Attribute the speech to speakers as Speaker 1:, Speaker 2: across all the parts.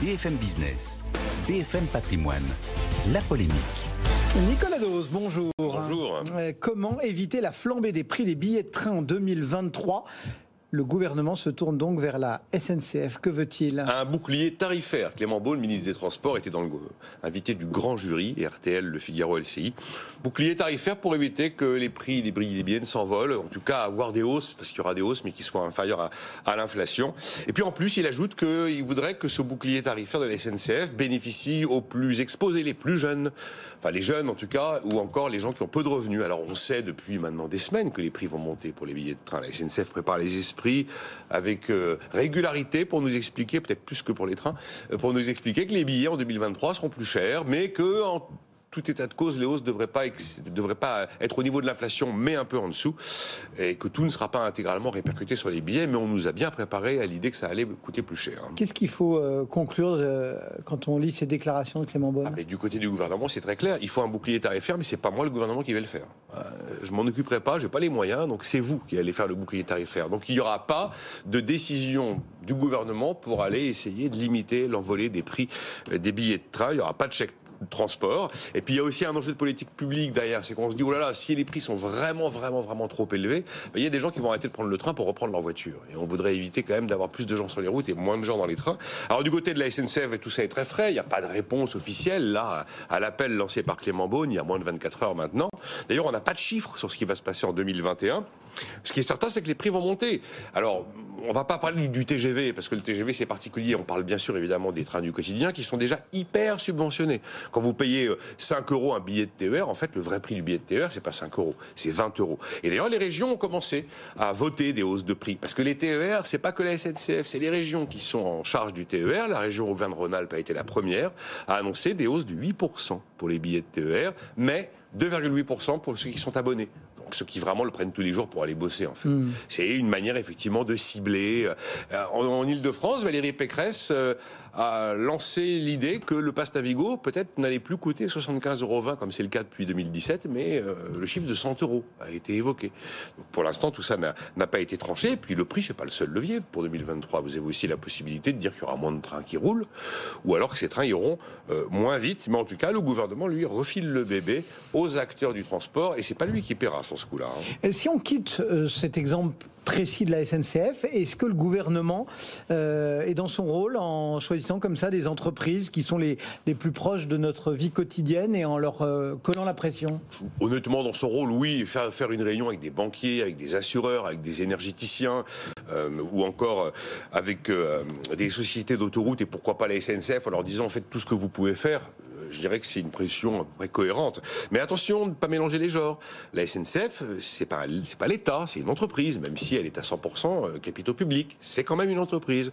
Speaker 1: BFM Business, BFM Patrimoine, la polémique.
Speaker 2: Nicolas Dose, bonjour.
Speaker 3: Bonjour.
Speaker 2: Euh, Comment éviter la flambée des prix des billets de train en 2023 Le gouvernement se tourne donc vers la SNCF. Que veut-il?
Speaker 3: Un bouclier tarifaire. Clément Beaune, ministre des Transports, était dans le invité du grand jury, RTL, Le Figaro, LCI. Bouclier tarifaire pour éviter que les prix des billets des s'envolent, en tout cas avoir des hausses, parce qu'il y aura des hausses, mais qui soient inférieures à, à l'inflation. Et puis en plus, il ajoute qu'il voudrait que ce bouclier tarifaire de la SNCF bénéficie aux plus exposés, les plus jeunes, enfin les jeunes en tout cas, ou encore les gens qui ont peu de revenus. Alors on sait depuis maintenant des semaines que les prix vont monter pour les billets de train. La SNCF prépare les esprits avec euh, régularité pour nous expliquer, peut-être plus que pour les trains, euh, pour nous expliquer que les billets en 2023 seront plus chers, mais que en tout état de cause, les hausses ne devraient pas, devraient pas être au niveau de l'inflation, mais un peu en dessous, et que tout ne sera pas intégralement répercuté sur les billets, mais on nous a bien préparé à l'idée que ça allait coûter plus cher.
Speaker 2: Qu'est-ce qu'il faut euh, conclure euh, quand on lit ces déclarations de Clément Beaune?
Speaker 3: Ah, mais Du côté du gouvernement, c'est très clair. Il faut un bouclier tarifaire, mais c'est pas moi le gouvernement qui va le faire. Euh, je m'en occuperai pas, j'ai pas les moyens, donc c'est vous qui allez faire le bouclier tarifaire. Donc il n'y aura pas de décision du gouvernement pour aller essayer de limiter l'envolée des prix des billets de train. Il n'y aura pas de chèque transport. Et puis il y a aussi un enjeu de politique publique derrière, c'est qu'on se dit oh là là, si les prix sont vraiment vraiment vraiment trop élevés, ben, il y a des gens qui vont arrêter de prendre le train pour reprendre leur voiture. Et on voudrait éviter quand même d'avoir plus de gens sur les routes et moins de gens dans les trains. Alors du côté de la SNCF, tout ça est très frais. Il n'y a pas de réponse officielle là à l'appel lancé par Clément Beaune il y a moins de 24 heures maintenant. D'ailleurs, on n'a pas de chiffres sur ce qui va se passer en 2021. Ce qui est certain, c'est que les prix vont monter. Alors, on va pas parler du TGV, parce que le TGV, c'est particulier. On parle bien sûr, évidemment, des trains du quotidien, qui sont déjà hyper subventionnés. Quand vous payez 5 euh, euros un billet de TER, en fait, le vrai prix du billet de TER, c'est pas 5 euros, c'est 20 euros. Et d'ailleurs, les régions ont commencé à voter des hausses de prix. Parce que les TER, c'est pas que la SNCF, c'est les régions qui sont en charge du TER. La région Auvergne-Rhône-Alpes a été la première à annoncer des hausses de 8% pour les billets de TER, mais 2,8% pour ceux qui sont abonnés ceux qui vraiment le prennent tous les jours pour aller bosser en fait. Hmm. C'est une manière effectivement de cibler. Euh, en, en Ile-de-France, Valérie Pécresse euh, a lancé l'idée que le pass Navigo peut-être n'allait plus coûter 75,20 euros comme c'est le cas depuis 2017, mais euh, le chiffre de 100 euros a été évoqué. pour l'instant, tout ça n'a pas été tranché. Et puis le prix, c'est pas le seul levier pour 2023. Vous avez aussi la possibilité de dire qu'il y aura moins de trains qui roulent, ou alors que ces trains iront moins vite. Mais en tout cas, le gouvernement lui refile le bébé aux acteurs du transport, et c'est pas lui qui paiera sur ce coup-là.
Speaker 2: Hein. Si on quitte cet exemple précis de la SNCF. Est-ce que le gouvernement euh, est dans son rôle en choisissant comme ça des entreprises qui sont les, les plus proches de notre vie quotidienne et en leur euh, collant la pression?
Speaker 3: Honnêtement, dans son rôle, oui. Faire, faire une réunion avec des banquiers, avec des assureurs, avec des énergéticiens, euh, ou encore avec des sociétés d'autoroutes et pourquoi pas la SNCF en leur disant faites tout ce que vous pouvez faire je dirais que c'est une pression près cohérente. Mais attention ne pas mélanger les genres. La SNCF, c'est pas, c'est pas l'État, c'est une entreprise, même si elle est à 100% euh, capitaux publics. C'est quand même une entreprise.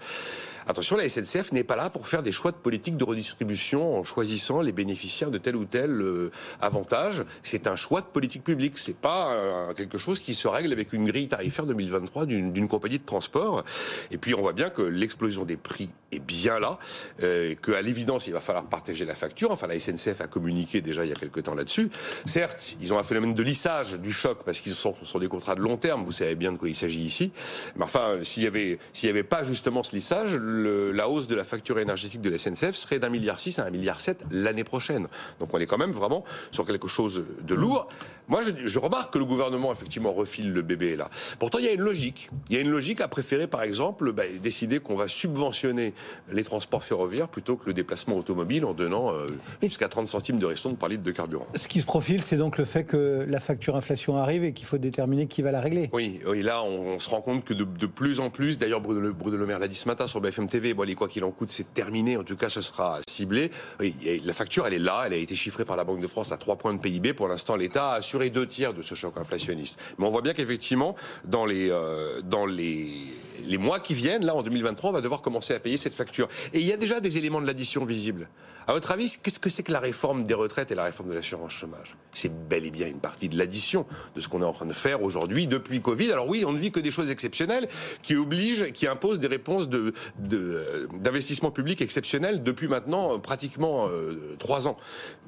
Speaker 3: Attention, la SNCF n'est pas là pour faire des choix de politique de redistribution en choisissant les bénéficiaires de tel ou tel euh, avantage. C'est un choix de politique publique. C'est pas euh, quelque chose qui se règle avec une grille tarifaire 2023 d'une compagnie de transport. Et puis on voit bien que l'explosion des prix est bien là, euh, qu'à l'évidence il va falloir partager la facture. Enfin, la SNCF a communiqué déjà il y a quelque temps là-dessus. Certes, ils ont un phénomène de lissage du choc parce qu'ils sont sur des contrats de long terme. Vous savez bien de quoi il s'agit ici. Mais enfin, s'il y avait s'il y avait pas justement ce lissage, la hausse de la facture énergétique de la SNCF serait d'un milliard six à un milliard sept l'année prochaine. Donc on est quand même vraiment sur quelque chose de lourd. Moi, je, remarque que le gouvernement, effectivement, refile le bébé là. Pourtant, il y a une logique. Il y a une logique à préférer, par exemple, bah, décider qu'on va subventionner les transports ferroviaires plutôt que le déplacement automobile en donnant euh, jusqu'à 30 centimes de restant par litre de carburant.
Speaker 2: Ce qui se profile, c'est donc le fait que la facture inflation arrive et qu'il faut déterminer qui va la régler.
Speaker 3: Oui, oui là, on, se rend compte que de, plus en plus, d'ailleurs, Bruno, Bruno Le Maire l'a dit ce matin sur BFM TV, bon, quoi qu'il en coûte, c'est terminé. En tout cas, ce sera ciblé. Oui, la facture, elle est là. Elle a été chiffrée par la Banque de France à 3 points de PIB. Pour l'instant, l'État a assuré deux tiers de ce choc inflationniste. Mais on voit bien qu'effectivement, dans les, euh, dans les, les mois qui viennent, là, en 2023, on va devoir commencer à payer cette facture. Et il y a déjà des éléments de l'addition visibles. À votre avis, qu'est-ce que c'est que la réforme des retraites et la réforme de l'assurance chômage? C'est bel et bien une partie de l'addition de ce qu'on est en train de faire aujourd'hui depuis Covid. Alors oui, on ne vit que des choses exceptionnelles qui obligent, qui imposent des réponses de, d'investissement public exceptionnels depuis maintenant euh, pratiquement euh, trois ans.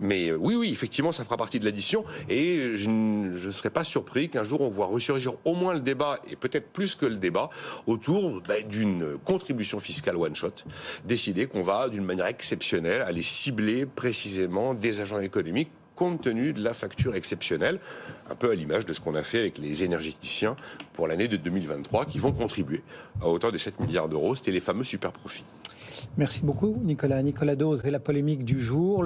Speaker 3: Mais euh, oui, oui, effectivement, ça fera partie de l'addition et je ne serais pas surpris qu'un jour on voit ressurgir au moins le débat et peut-être plus que le débat autour bah, d'une contribution fiscale one-shot, décider qu'on va, d'une manière exceptionnelle, aller cibler précisément des agents économiques compte tenu de la facture exceptionnelle, un peu à l'image de ce qu'on a fait avec les énergéticiens pour l'année de 2023, qui vont contribuer à hauteur de 7 milliards d'euros. C'était les fameux super profits.
Speaker 2: Merci beaucoup, Nicolas. Nicolas Dose et la polémique du jour.